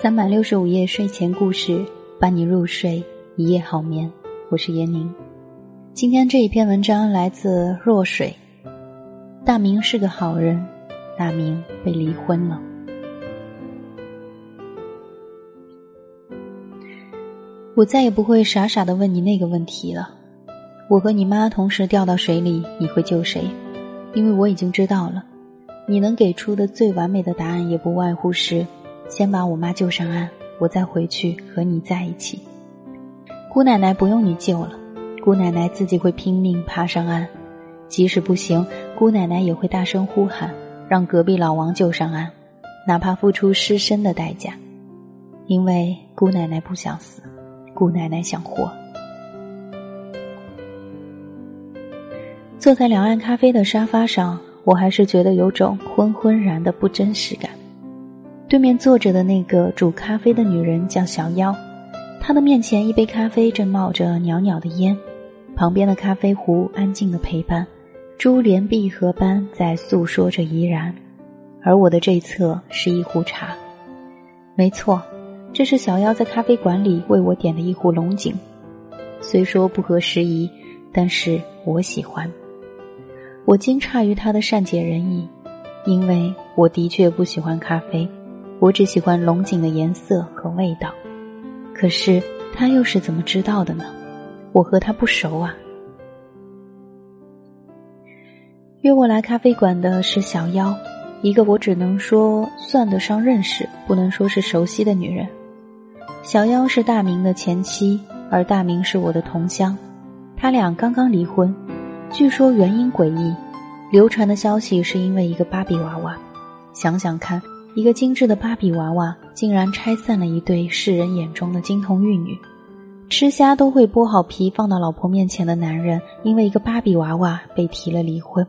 三百六十五夜睡前故事，伴你入睡，一夜好眠。我是闫宁。今天这一篇文章来自若水。大明是个好人，大明被离婚了。我再也不会傻傻的问你那个问题了。我和你妈同时掉到水里，你会救谁？因为我已经知道了，你能给出的最完美的答案，也不外乎是。先把我妈救上岸，我再回去和你在一起。姑奶奶不用你救了，姑奶奶自己会拼命爬上岸，即使不行，姑奶奶也会大声呼喊，让隔壁老王救上岸，哪怕付出失身的代价，因为姑奶奶不想死，姑奶奶想活。坐在两岸咖啡的沙发上，我还是觉得有种昏昏然的不真实感。对面坐着的那个煮咖啡的女人叫小妖，她的面前一杯咖啡正冒着袅袅的烟，旁边的咖啡壶安静的陪伴，珠联璧合般在诉说着怡然，而我的这一侧是一壶茶，没错，这是小妖在咖啡馆里为我点的一壶龙井，虽说不合时宜，但是我喜欢，我惊诧于她的善解人意，因为我的确不喜欢咖啡。我只喜欢龙井的颜色和味道，可是他又是怎么知道的呢？我和他不熟啊。约我来咖啡馆的是小妖，一个我只能说算得上认识，不能说是熟悉的女人。小妖是大明的前妻，而大明是我的同乡，他俩刚刚离婚，据说原因诡异，流传的消息是因为一个芭比娃娃。想想看。一个精致的芭比娃娃竟然拆散了一对世人眼中的金童玉女，吃虾都会剥好皮放到老婆面前的男人，因为一个芭比娃娃被提了离婚，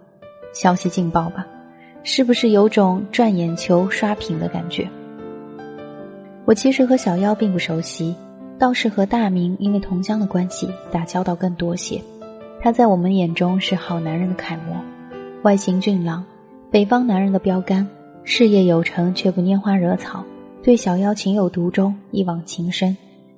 消息劲爆吧？是不是有种赚眼球、刷屏的感觉？我其实和小妖并不熟悉，倒是和大明因为同乡的关系打交道更多些。他在我们眼中是好男人的楷模，外形俊朗，北方男人的标杆。事业有成却不拈花惹草，对小妖情有独钟，一往情深；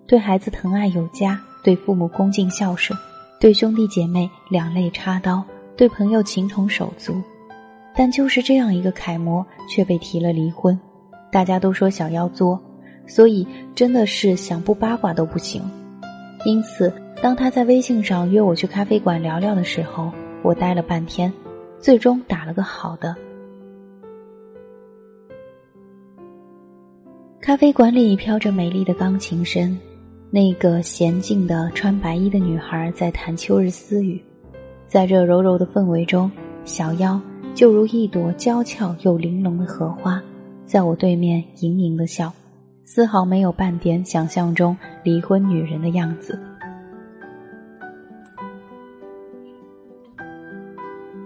对孩子疼爱有加，对父母恭敬孝顺，对兄弟姐妹两肋插刀，对朋友情同手足。但就是这样一个楷模，却被提了离婚。大家都说小妖作，所以真的是想不八卦都不行。因此，当他在微信上约我去咖啡馆聊聊的时候，我待了半天，最终打了个好的。咖啡馆里飘着美丽的钢琴声，那个娴静的穿白衣的女孩在弹秋日私语，在这柔柔的氛围中，小妖就如一朵娇俏又玲珑的荷花，在我对面盈盈的笑，丝毫没有半点想象中离婚女人的样子。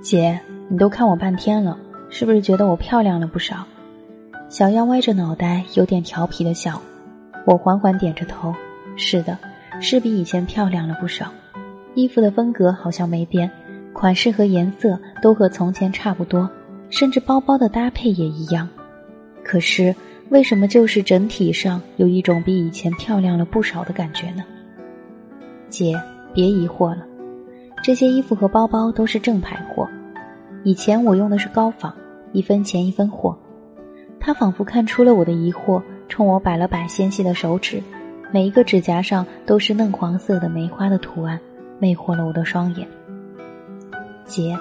姐，你都看我半天了，是不是觉得我漂亮了不少？小妖歪着脑袋，有点调皮的笑。我缓缓点着头：“是的，是比以前漂亮了不少。衣服的风格好像没变，款式和颜色都和从前差不多，甚至包包的搭配也一样。可是，为什么就是整体上有一种比以前漂亮了不少的感觉呢？”姐，别疑惑了，这些衣服和包包都是正牌货。以前我用的是高仿，一分钱一分货。他仿佛看出了我的疑惑，冲我摆了摆纤细的手指，每一个指甲上都是嫩黄色的梅花的图案，魅惑了我的双眼。姐，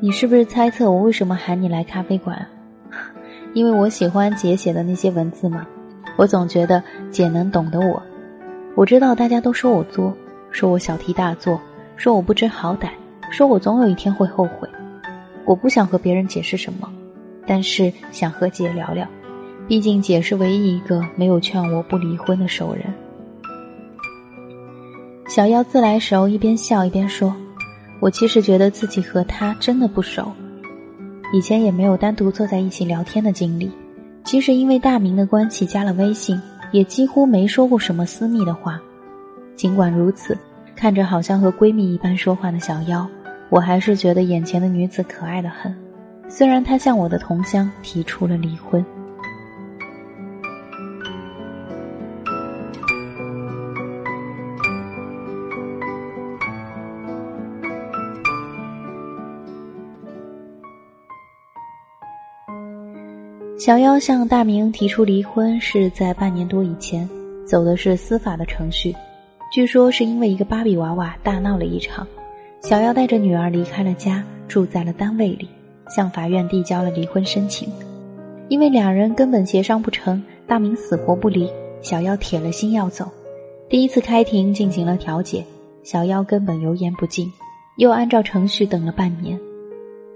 你是不是猜测我为什么喊你来咖啡馆？因为我喜欢姐写的那些文字吗？我总觉得姐能懂得我。我知道大家都说我作，说我小题大做，说我不知好歹，说我总有一天会后悔。我不想和别人解释什么。但是想和姐聊聊，毕竟姐是唯一一个没有劝我不离婚的熟人。小妖自来熟，一边笑一边说：“我其实觉得自己和他真的不熟，以前也没有单独坐在一起聊天的经历。即使因为大明的关系加了微信，也几乎没说过什么私密的话。尽管如此，看着好像和闺蜜一般说话的小妖，我还是觉得眼前的女子可爱的很。”虽然她向我的同乡提出了离婚。小妖向大明提出离婚是在半年多以前，走的是司法的程序。据说是因为一个芭比娃娃大闹了一场，小妖带着女儿离开了家，住在了单位里，向法院递交了离婚申请。因为两人根本协商不成，大明死活不离，小妖铁了心要走。第一次开庭进行了调解，小妖根本油盐不进，又按照程序等了半年，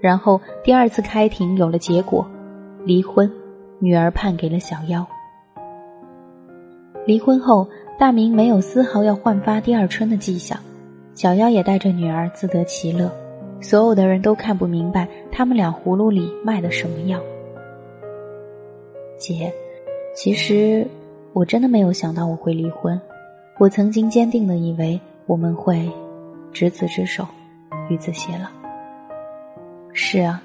然后第二次开庭有了结果。离婚，女儿判给了小妖。离婚后，大明没有丝毫要焕发第二春的迹象，小妖也带着女儿自得其乐。所有的人都看不明白他们俩葫芦里卖的什么药。姐，其实我真的没有想到我会离婚，我曾经坚定的以为我们会执子之手，与子偕老。是啊。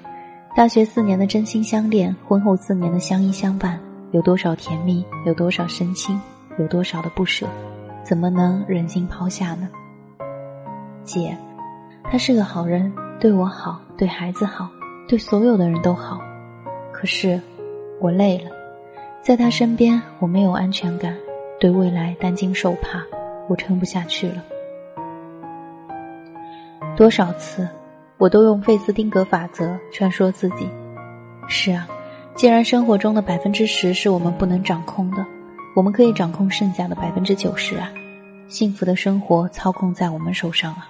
大学四年的真心相恋，婚后四年的相依相伴，有多少甜蜜，有多少深情，有多少的不舍，怎么能忍心抛下呢？姐，他是个好人，对我好，对孩子好，对所有的人都好。可是，我累了，在他身边我没有安全感，对未来担惊受怕，我撑不下去了。多少次？我都用费斯汀格法则劝说自己：是啊，既然生活中的百分之十是我们不能掌控的，我们可以掌控剩下的百分之九十啊！幸福的生活操控在我们手上啊！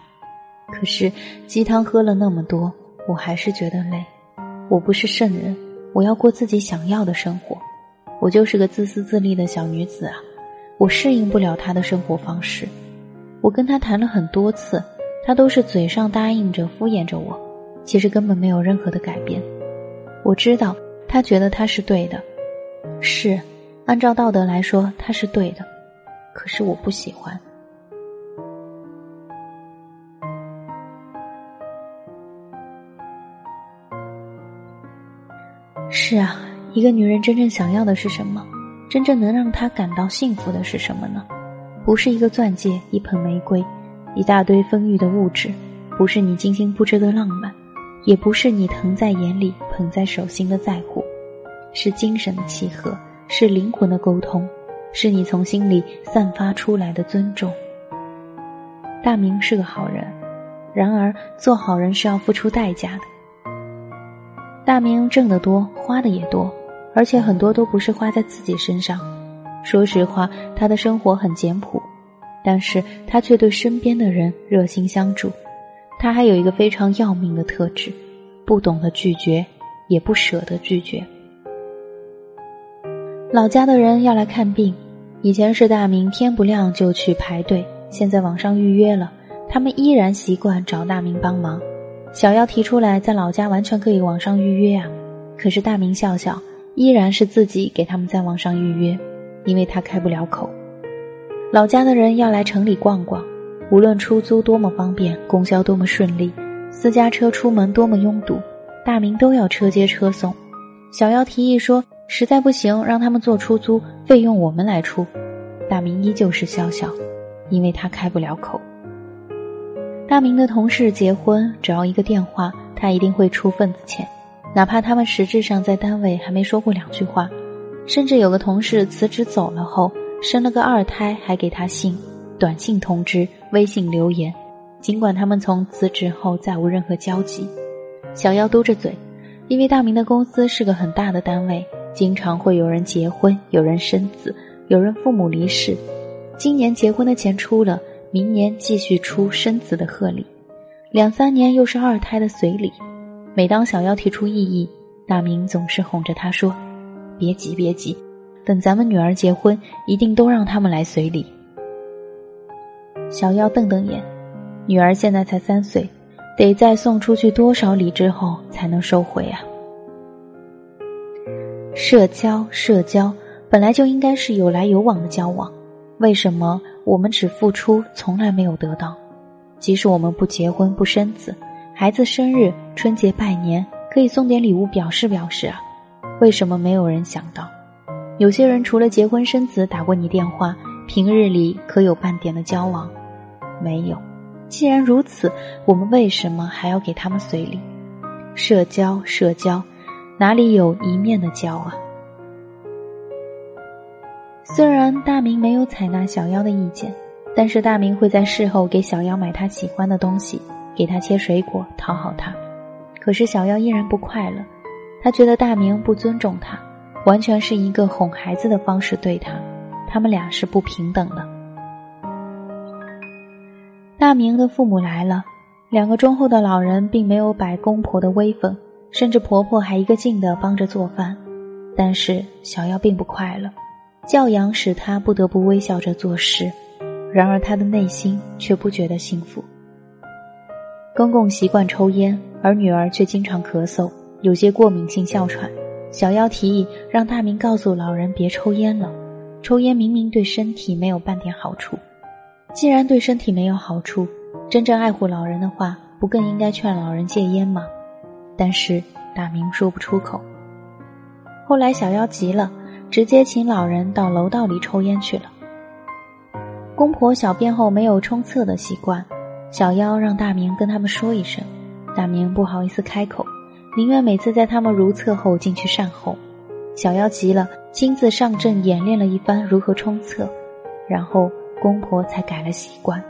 可是鸡汤喝了那么多，我还是觉得累。我不是圣人，我要过自己想要的生活。我就是个自私自利的小女子啊！我适应不了他的生活方式。我跟他谈了很多次。他都是嘴上答应着敷衍着我，其实根本没有任何的改变。我知道他觉得他是对的，是按照道德来说他是对的，可是我不喜欢。是啊，一个女人真正想要的是什么？真正能让她感到幸福的是什么呢？不是一个钻戒，一盆玫瑰。一大堆丰裕的物质，不是你精心布置的浪漫，也不是你疼在眼里、捧在手心的在乎，是精神的契合，是灵魂的沟通，是你从心里散发出来的尊重。大明是个好人，然而做好人是要付出代价的。大明挣得多，花的也多，而且很多都不是花在自己身上。说实话，他的生活很简朴。但是他却对身边的人热心相助，他还有一个非常要命的特质，不懂得拒绝，也不舍得拒绝。老家的人要来看病，以前是大明天不亮就去排队，现在网上预约了，他们依然习惯找大明帮忙。小妖提出来，在老家完全可以网上预约啊，可是大明笑笑，依然是自己给他们在网上预约，因为他开不了口。老家的人要来城里逛逛，无论出租多么方便，公交多么顺利，私家车出门多么拥堵，大明都要车接车送。小妖提议说：“实在不行，让他们做出租，费用我们来出。”大明依旧是笑笑，因为他开不了口。大明的同事结婚，只要一个电话，他一定会出份子钱，哪怕他们实质上在单位还没说过两句话，甚至有个同事辞职走了后。生了个二胎，还给他信、短信通知、微信留言。尽管他们从辞职后再无任何交集，小妖嘟着嘴，因为大明的公司是个很大的单位，经常会有人结婚、有人生子、有人父母离世。今年结婚的钱出了，明年继续出生子的贺礼，两三年又是二胎的随礼。每当小妖提出异议，大明总是哄着他说：“别急，别急。”等咱们女儿结婚，一定都让他们来随礼。小妖瞪瞪眼，女儿现在才三岁，得再送出去多少礼之后才能收回啊？社交，社交本来就应该是有来有往的交往，为什么我们只付出，从来没有得到？即使我们不结婚不生子，孩子生日、春节拜年，可以送点礼物表示表示啊。为什么没有人想到？有些人除了结婚生子打过你电话，平日里可有半点的交往？没有。既然如此，我们为什么还要给他们随礼？社交，社交，哪里有一面的交啊？虽然大明没有采纳小妖的意见，但是大明会在事后给小妖买他喜欢的东西，给他切水果讨好他。可是小妖依然不快乐，他觉得大明不尊重他，完全是一个哄孩子的方式对他，他们俩是不平等的。大明的父母来了，两个忠厚的老人并没有摆公婆的威风，甚至婆婆还一个劲的帮着做饭。但是小妖并不快乐，教养使她不得不微笑着做事，然而她的内心却不觉得幸福。公公习惯抽烟，而女儿却经常咳嗽，有些过敏性哮喘。小妖提议让大明告诉老人别抽烟了，抽烟明明对身体没有半点好处。既然对身体没有好处，真正爱护老人的话，不更应该劝老人戒烟吗？但是大明说不出口。后来小妖急了，直接请老人到楼道里抽烟去了。公婆小便后没有冲厕的习惯，小妖让大明跟他们说一声，大明不好意思开口，宁愿每次在他们如厕后进去善后。小妖急了，亲自上阵演练了一番如何冲厕，然后。公婆才改了习惯。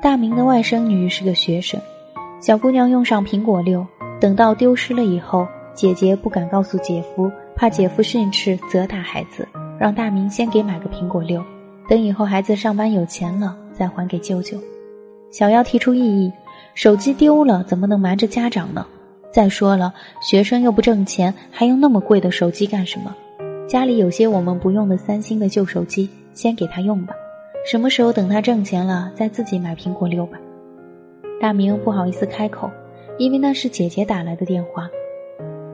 大明的外甥女是个学生，小姑娘用上苹果六，等到丢失了以后，姐姐不敢告诉姐夫，怕姐夫训斥责打孩子，让大明先给买个苹果六，等以后孩子上班有钱了再还给舅舅。小妖提出异议：手机丢了怎么能瞒着家长呢？再说了，学生又不挣钱，还用那么贵的手机干什么？家里有些我们不用的三星的旧手机，先给他用吧。什么时候等他挣钱了，再自己买苹果六吧。大明不好意思开口，因为那是姐姐打来的电话。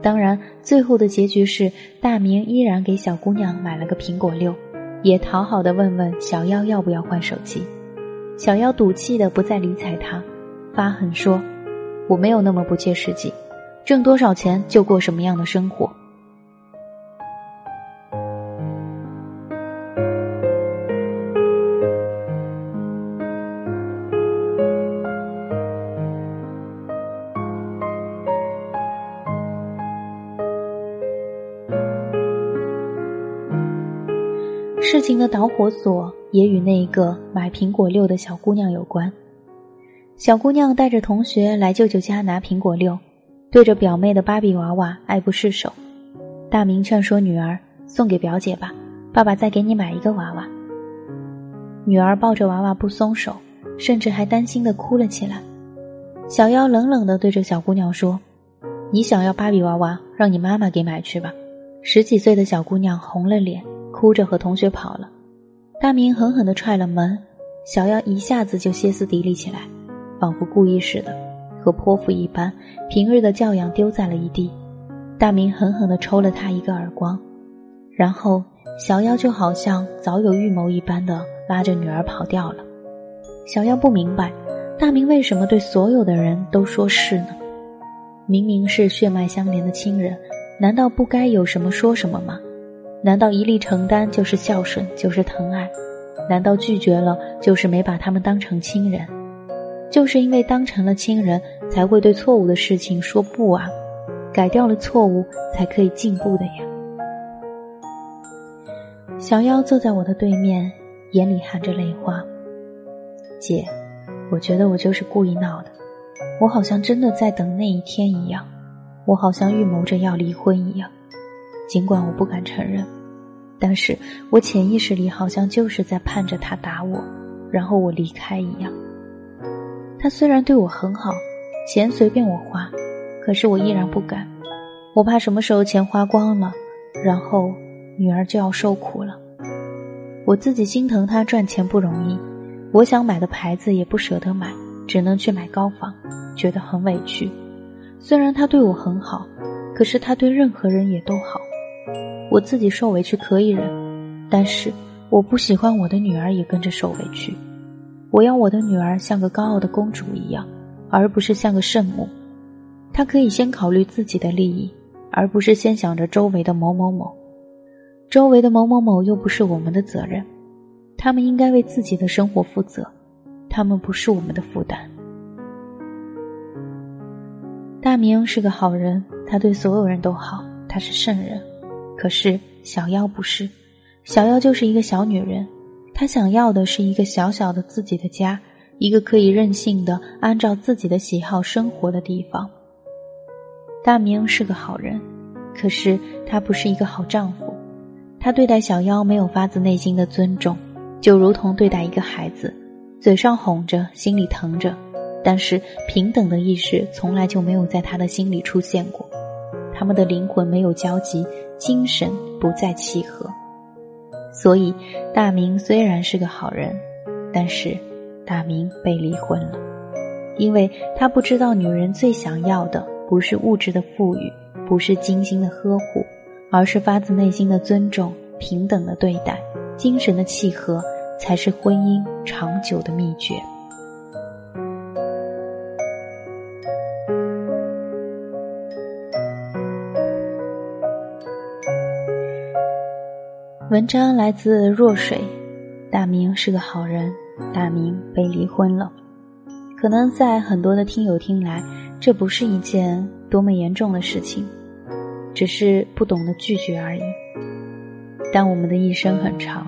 当然，最后的结局是大明依然给小姑娘买了个苹果六，也讨好的问问小妖要不要换手机。小妖赌气的不再理睬他，发狠说：“我没有那么不切实际，挣多少钱就过什么样的生活。”情的导火索也与那个买苹果六的小姑娘有关。小姑娘带着同学来舅舅家拿苹果六，对着表妹的芭比娃娃爱不释手。大明劝说女儿送给表姐吧，爸爸再给你买一个娃娃。女儿抱着娃娃不松手，甚至还担心的哭了起来。小妖冷冷的对着小姑娘说：“你想要芭比娃娃，让你妈妈给买去吧。”十几岁的小姑娘红了脸。哭着和同学跑了，大明狠狠地踹了门，小妖一下子就歇斯底里起来，仿佛故意似的，和泼妇一般，平日的教养丢在了一地。大明狠狠地抽了他一个耳光，然后小妖就好像早有预谋一般的拉着女儿跑掉了。小妖不明白，大明为什么对所有的人都说是呢？明明是血脉相连的亲人，难道不该有什么说什么吗？难道一力承担就是孝顺，就是疼爱？难道拒绝了就是没把他们当成亲人？就是因为当成了亲人，才会对错误的事情说不啊？改掉了错误，才可以进步的呀。小妖坐在我的对面，眼里含着泪花。姐，我觉得我就是故意闹的，我好像真的在等那一天一样，我好像预谋着要离婚一样。尽管我不敢承认，但是我潜意识里好像就是在盼着他打我，然后我离开一样。他虽然对我很好，钱随便我花，可是我依然不敢。我怕什么时候钱花光了，然后女儿就要受苦了。我自己心疼他赚钱不容易，我想买的牌子也不舍得买，只能去买高仿，觉得很委屈。虽然他对我很好，可是他对任何人也都好。我自己受委屈可以忍，但是我不喜欢我的女儿也跟着受委屈。我要我的女儿像个高傲的公主一样，而不是像个圣母。她可以先考虑自己的利益，而不是先想着周围的某某某。周围的某某某又不是我们的责任，他们应该为自己的生活负责，他们不是我们的负担。大明是个好人，他对所有人都好，他是圣人。可是小妖不是，小妖就是一个小女人，她想要的是一个小小的自己的家，一个可以任性的按照自己的喜好生活的地方。大明是个好人，可是他不是一个好丈夫。他对待小妖没有发自内心的尊重，就如同对待一个孩子，嘴上哄着，心里疼着，但是平等的意识从来就没有在他的心里出现过。他们的灵魂没有交集，精神不再契合。所以，大明虽然是个好人，但是大明被离婚了，因为他不知道女人最想要的不是物质的富裕，不是精心的呵护。而是发自内心的尊重、平等的对待、精神的契合，才是婚姻长久的秘诀。文章来自若水，大明是个好人，大明被离婚了。可能在很多的听友听来，这不是一件多么严重的事情。只是不懂得拒绝而已。但我们的一生很长，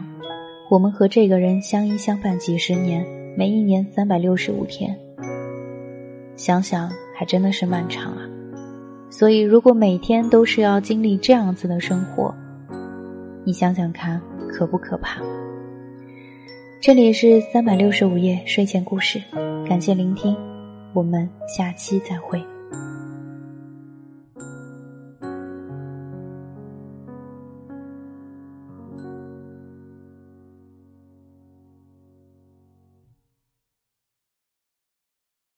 我们和这个人相依相伴几十年，每一年三百六十五天，想想还真的是漫长啊。所以，如果每天都是要经历这样子的生活，你想想看，可不可怕？这里是三百六十五夜睡前故事，感谢聆听，我们下期再会。